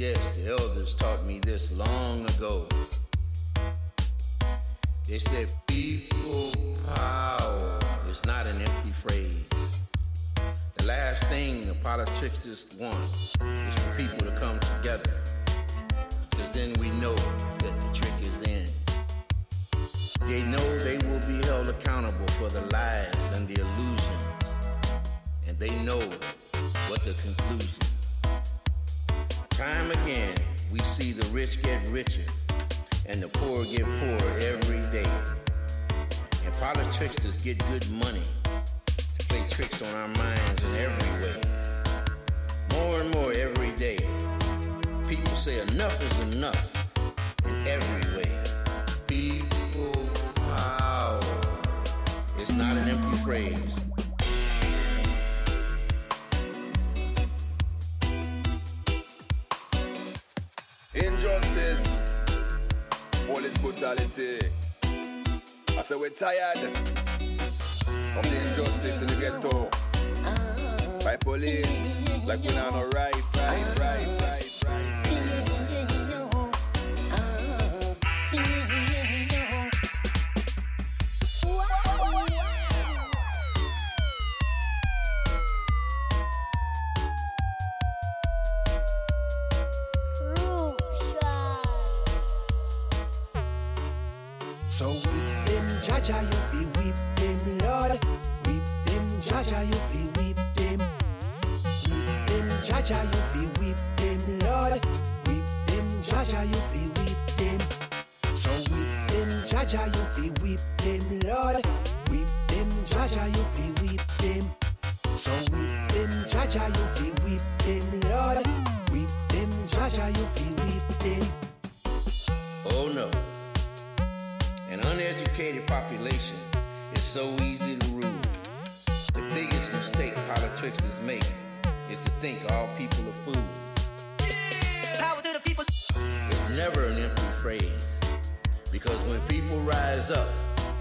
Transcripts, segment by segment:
Yes, the elders taught me this long ago. They said people power is not an empty phrase. The last thing the politicians want is for people to come together. Because then we know that the trick is in. They know they will be held accountable for the lies and the illusions. And they know what the conclusion. Time again, we see the rich get richer and the poor get poorer every day. And politicians get good money to play tricks on our minds in every way. More and more every day, people say enough is enough in every way. People power. It's not an empty phrase. I say we're tired of the injustice in the ghetto. By police, like we're not alright, right, right, right, right.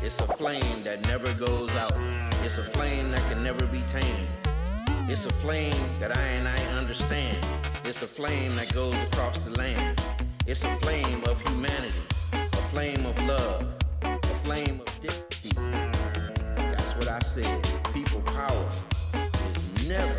It's a flame that never goes out. It's a flame that can never be tamed. It's a flame that I and I understand. It's a flame that goes across the land. It's a flame of humanity, a flame of love, a flame of dignity. That's what I said. People power is never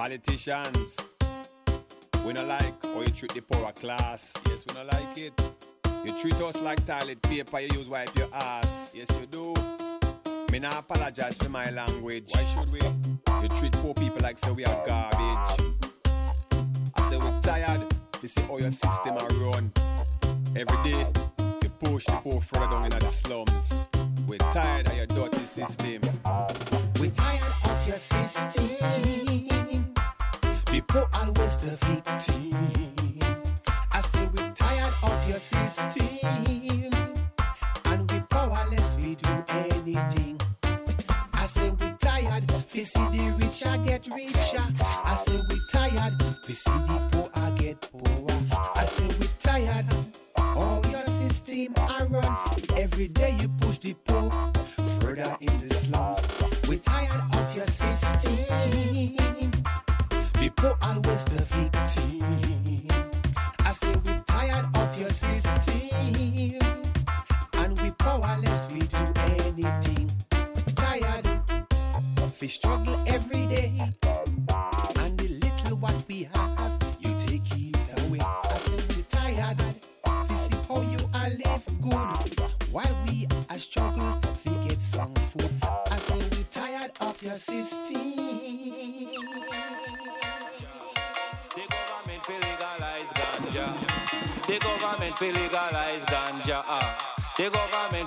Politicians, we not like how you treat the poorer class. Yes, we not like it. You treat us like toilet paper, you use wipe your ass. Yes, you do. Me not apologize for my language. Why should we? You treat poor people like say we are garbage. I say we tired. You see how your system are run. Every day, you push the poor further down in the slums. We're tired of your dirty system. We're tired of your system. People always the victim.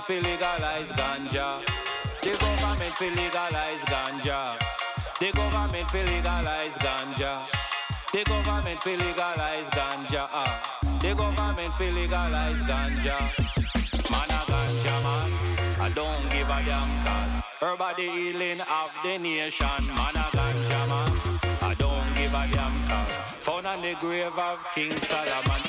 Feel legalize ganja. The government feel legalize ganja. The government feel legalize ganja. The government feel legalize ganja. Ah. The government feel legalize ganja. Man a ganja man, I don't give a damn cause Her healing of the nation Man a ganja man, A damn cause Found on the grave of King Solomon.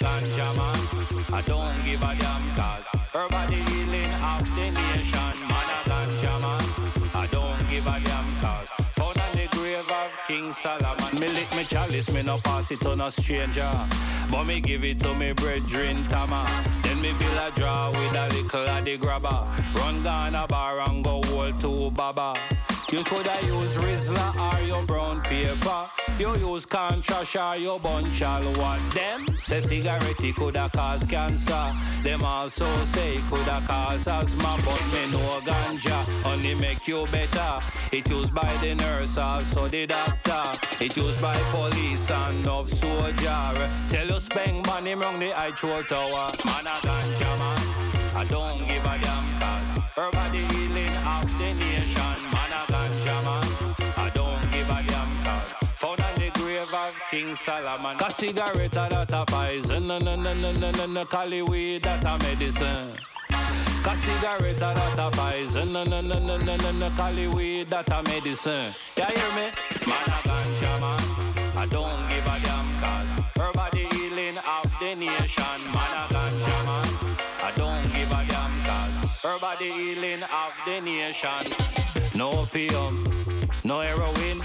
Ganja man, I don't give a damn cause Her body healing of the nation. Man a ganja man, I don't give a damn cause Found on the grave of King Solomon. Me lick me chalice, me no pass it on a stranger. But me give it to me brethren Tama. Then me build a draw with a little of the grabber. Run down a bar and go hold to Baba you coulda use Rizla or your brown paper. You use contrast or your bunch all what them say cigarette coulda cause cancer. Them also say coulda cause asthma, but me know ganja only make you better. It used by the nurse, also the doctor. It used by police and of soldier. Tell you spend money wrong the throat tower. Man a ganja man, I don't give a damn cause. Her body healing of the nation. King Solomon. Cause cigarette that a poison. No, no, no, no, no, no, no. Cali weed that a medicine. Cause cigarette that a poison, no, no, no, no, no, no, no, cali weed that a medicine. Yeah, hear me? Man a ganja man, I don't give a damn cause her body healing of the nation. Man a ganja man, I don't give a damn cause her body healing of the nation. No opium, no heroin,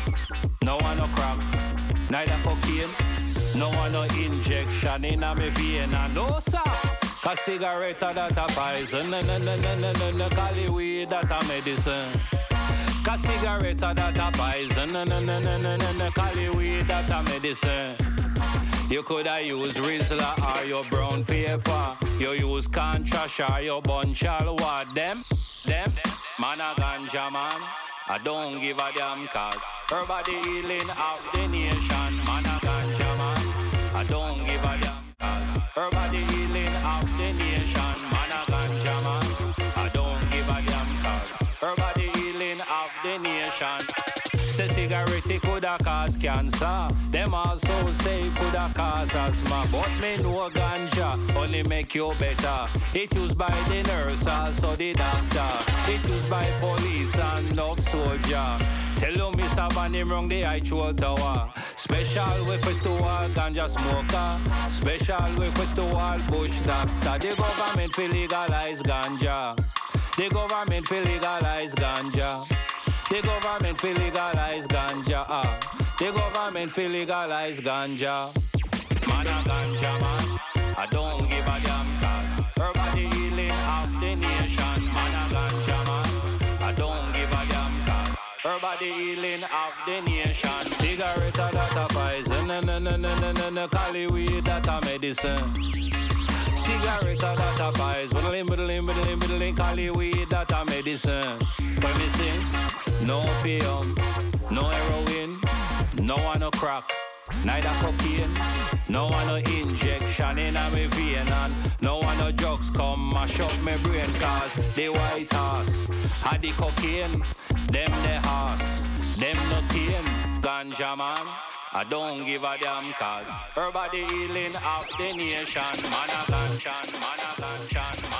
no one no crack, neither cocaine. No one no injection in a me vein, and no sir. Cause cigarette that a poison, no no no no no no no, cali weed that a medicine. Cause cigarette that a poison, no no no no no no no, cali weed that a medicine. You coulda use Rizla or your brown paper. You use contrast or your bunchal what them, them, man a ganja man. I don't give a damn cause her body healing of the nation, man a ganja man. I don't give a damn cause her body healing of the nation, man a ganja man. I don't give a damn cause her body coulda cause cancer. Them also say coulda cause asthma. But me know ganja only make you better. It used by the nurse, also the doctor. It used by police and love soldier. Tell you Miss Abani wrong the actual tower. Special request to all ganja smoker. Special request to all bush doctor. The government will legalize ganja. The government will legalize ganja. The government will legalize ganja. Ah. The government will legalize ganja. Man a ganja man. I don't give a damn cause her healing of the nation. Man a ganja man. I don't give a damn cause her healing of the nation. Cigarette that a poison. No no no no no no no. Cali weed that a medicine. Cigarette that a pies, whittling, whittling, whittling, whittling, cali weed that a medicine. When me sing, no opium, no heroin, no one no crack, neither cocaine, no one no injection in a me vein, and no one no drugs come mash up me brain, cause the white horse had the cocaine, them the horse, them no teen, ganja man. I don't give a damn cause her body healing of the nation. Man a ganchan, man a ganchan,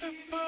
the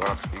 Swarovski.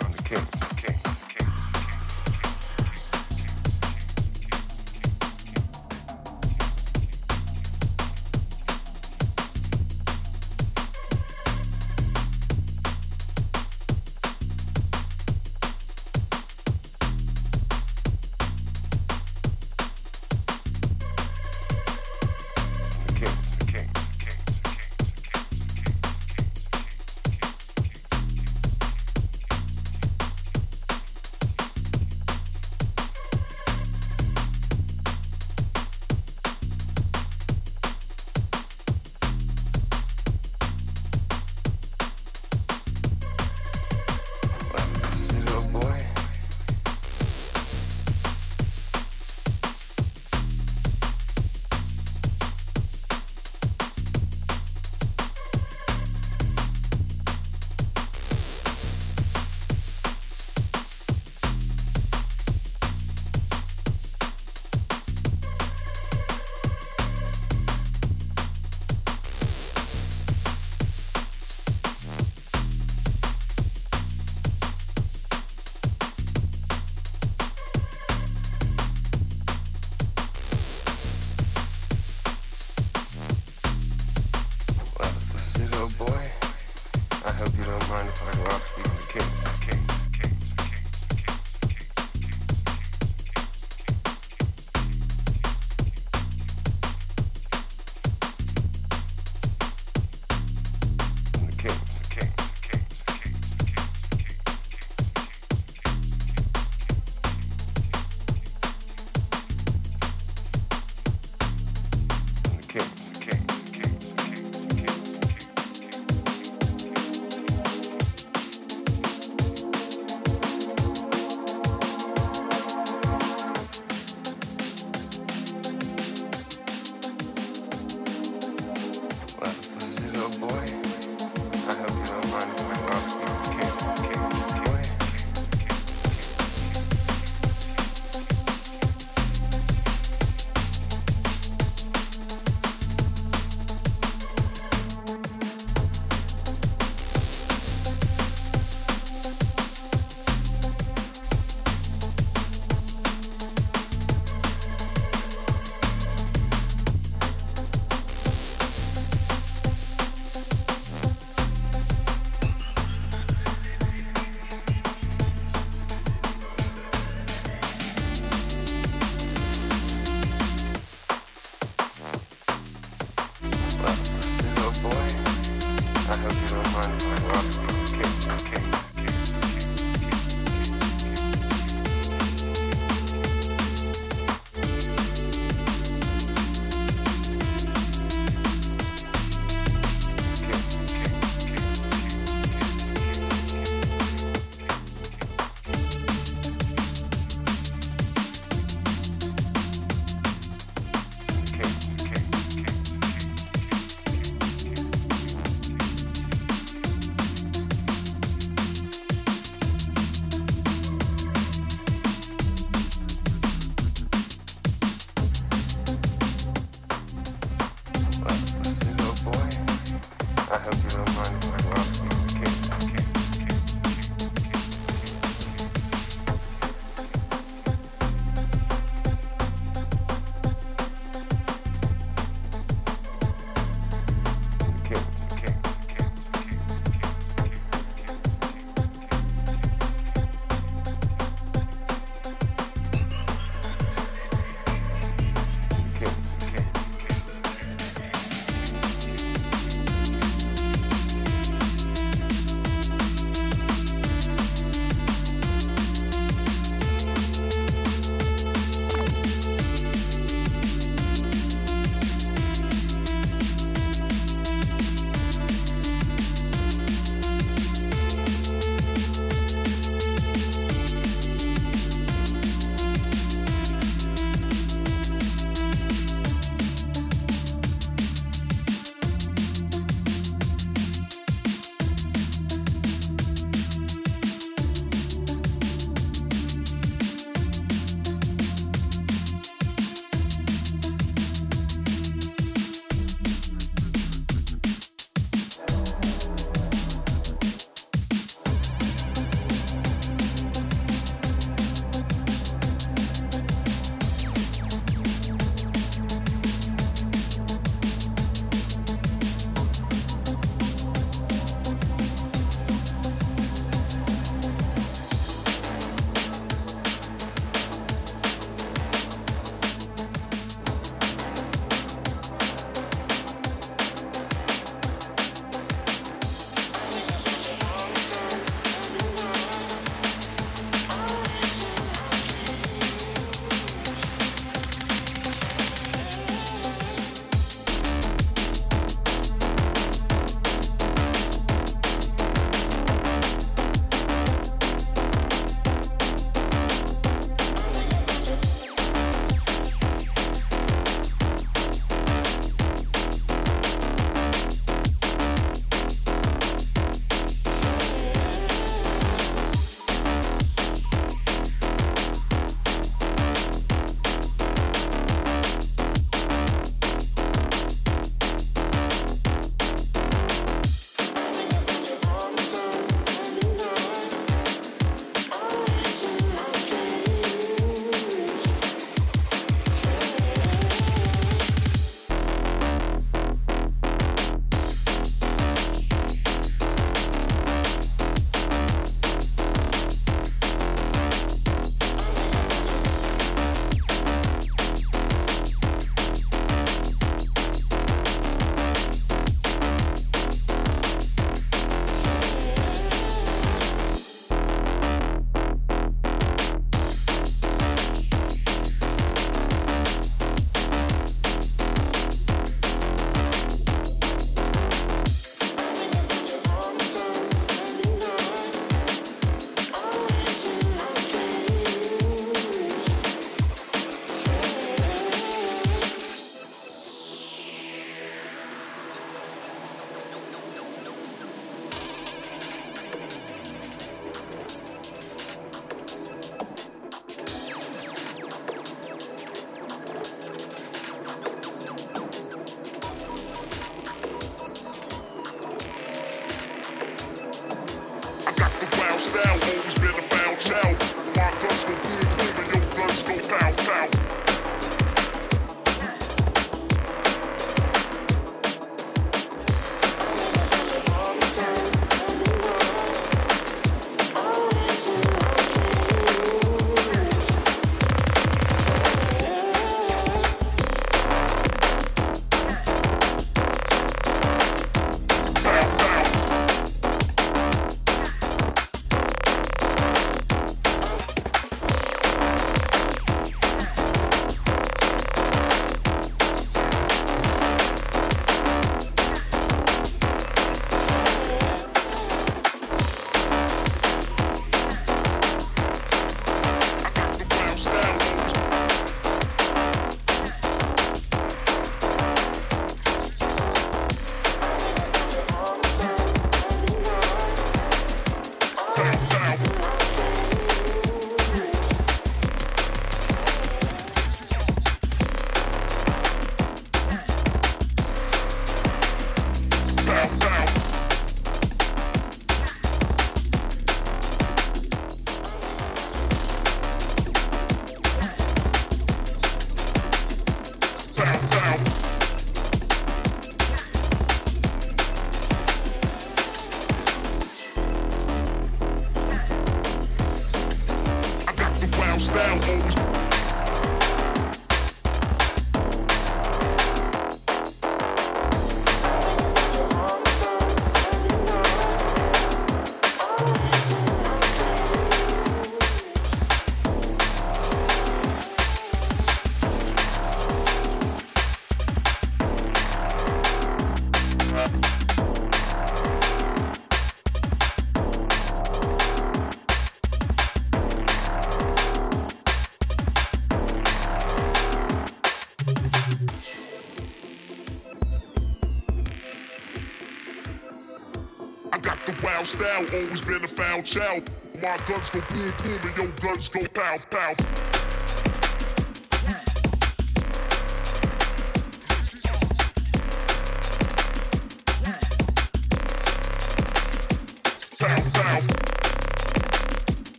Style, always been a foul child. My guns go boom boom and your guns go pow pow.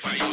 fight.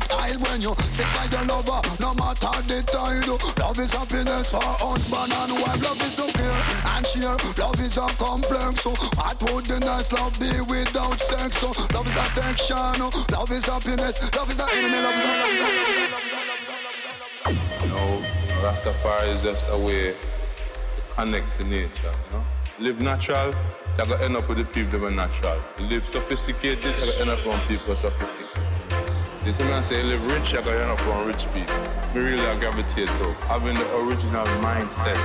Can't when you stick by your lover, no matter the tide. Love is happiness for husband and wife. Love is to care and share. Love is a complex. So what would the nice love be without sex? So love is affection. Oh, love is happiness. Love is a enemy. Love is a You know, Rastafari is just a way to connect to nature. You know, live natural you're gonna end up with the people that are natural. Live sophisticated, you're gonna end up around people sophisticated. You see me I say you live rich, you're gonna end up rich people. Me really I gravitate to having the original mindset.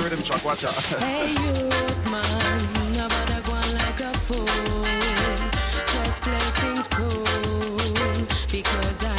Rhythm track, watch out. hey, you man, nobody going like a fool. Just play things cool because I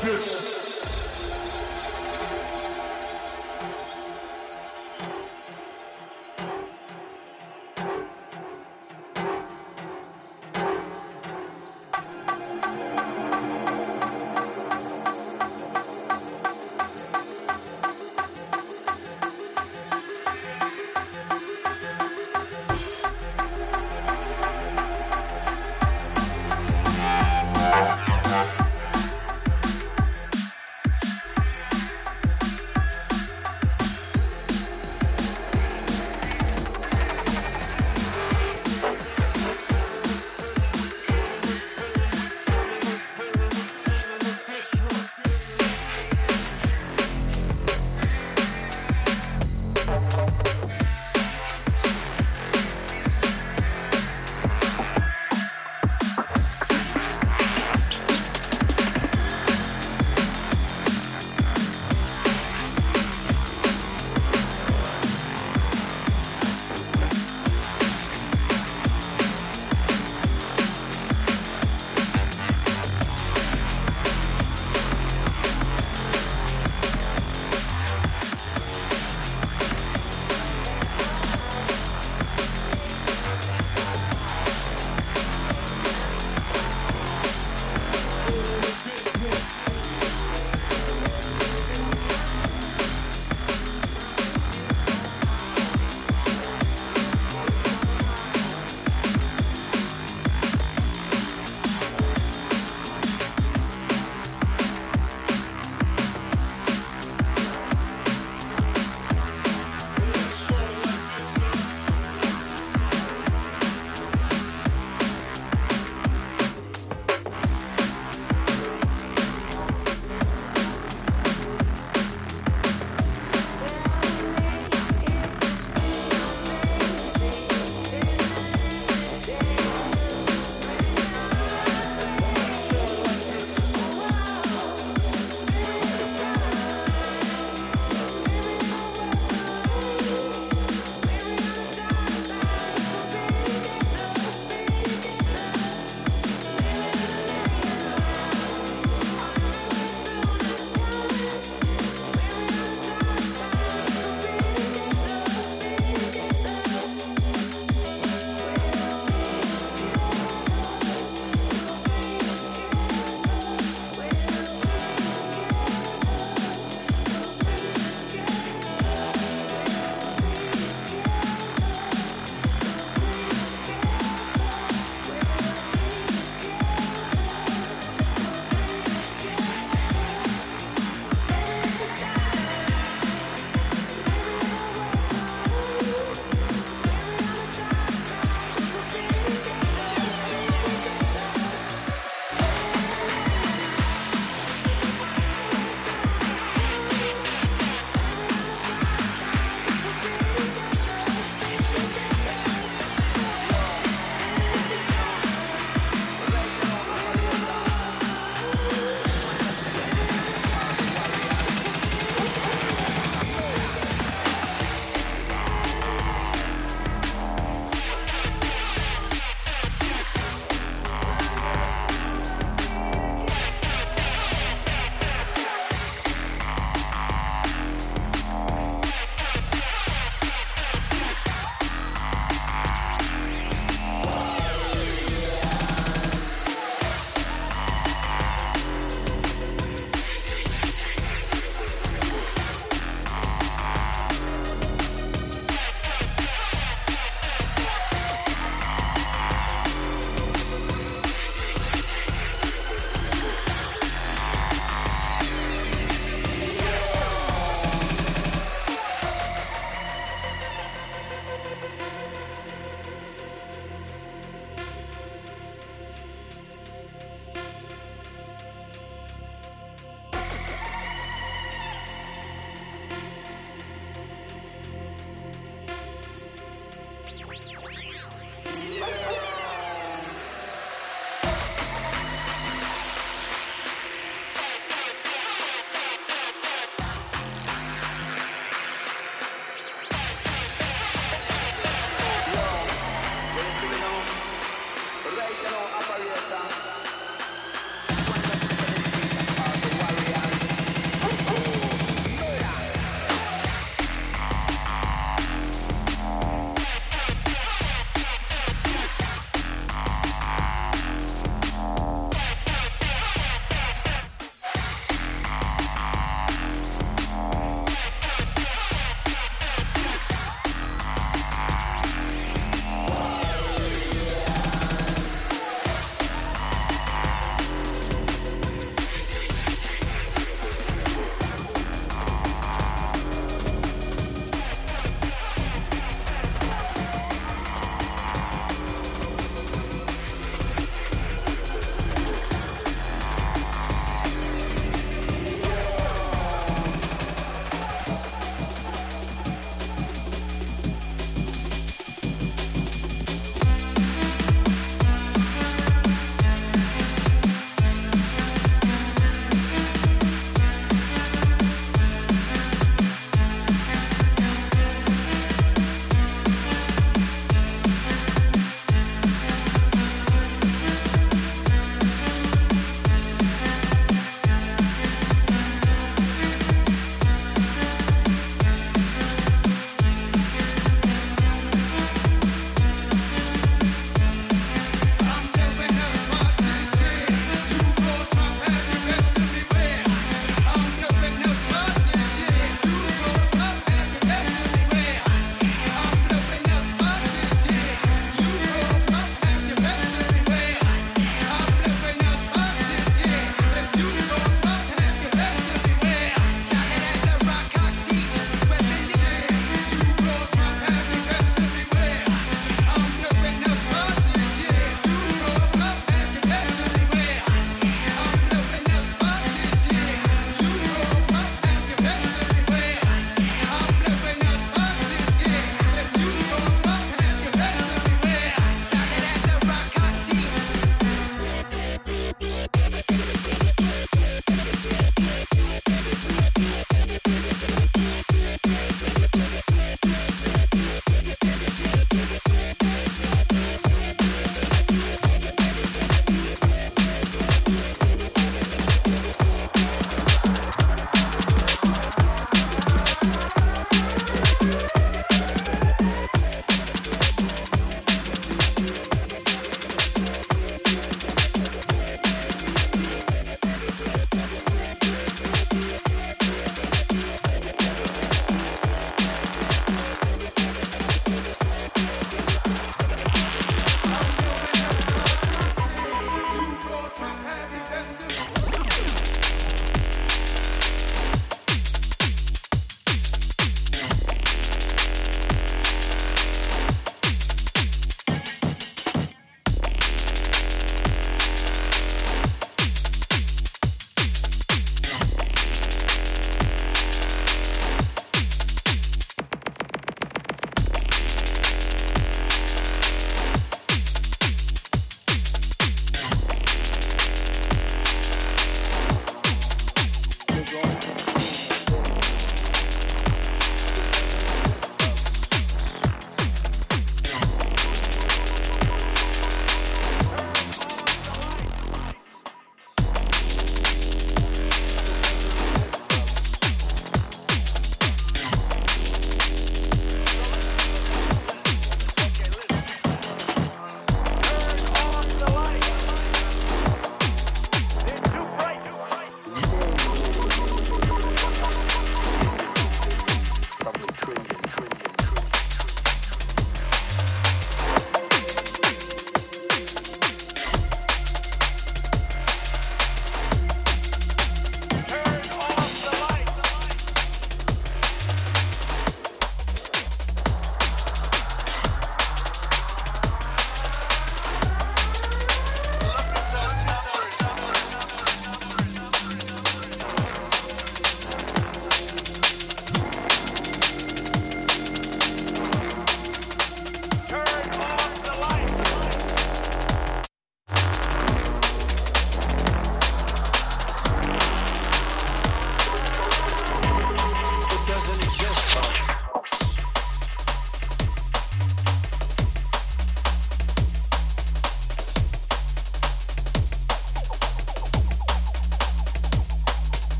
this.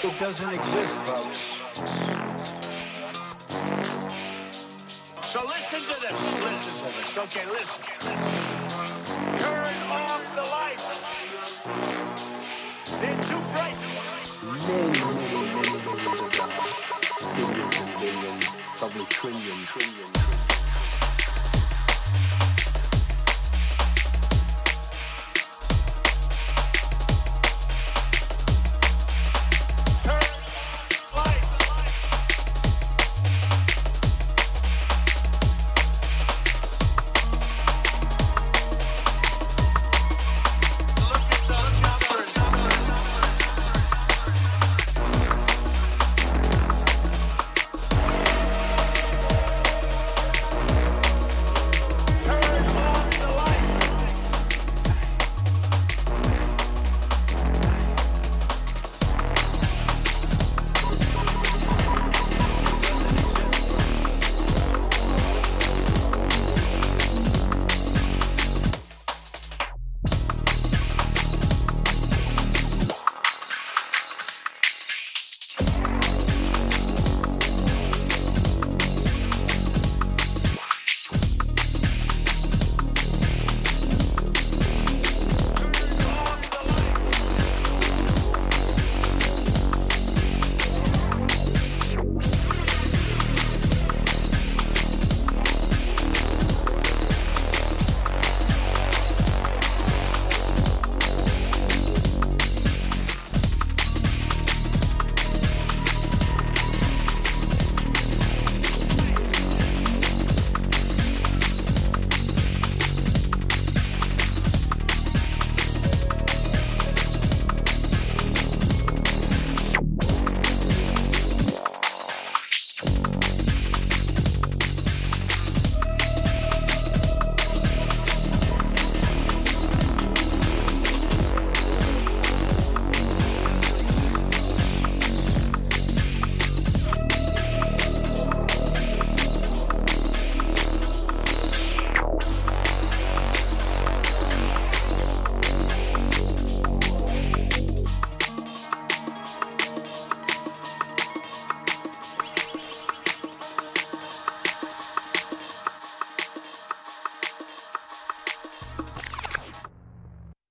Doesn't exist, folks. So listen to this. Listen to this. Okay, listen. Turn off the lights. They're too bright. Many, many millions of dollars.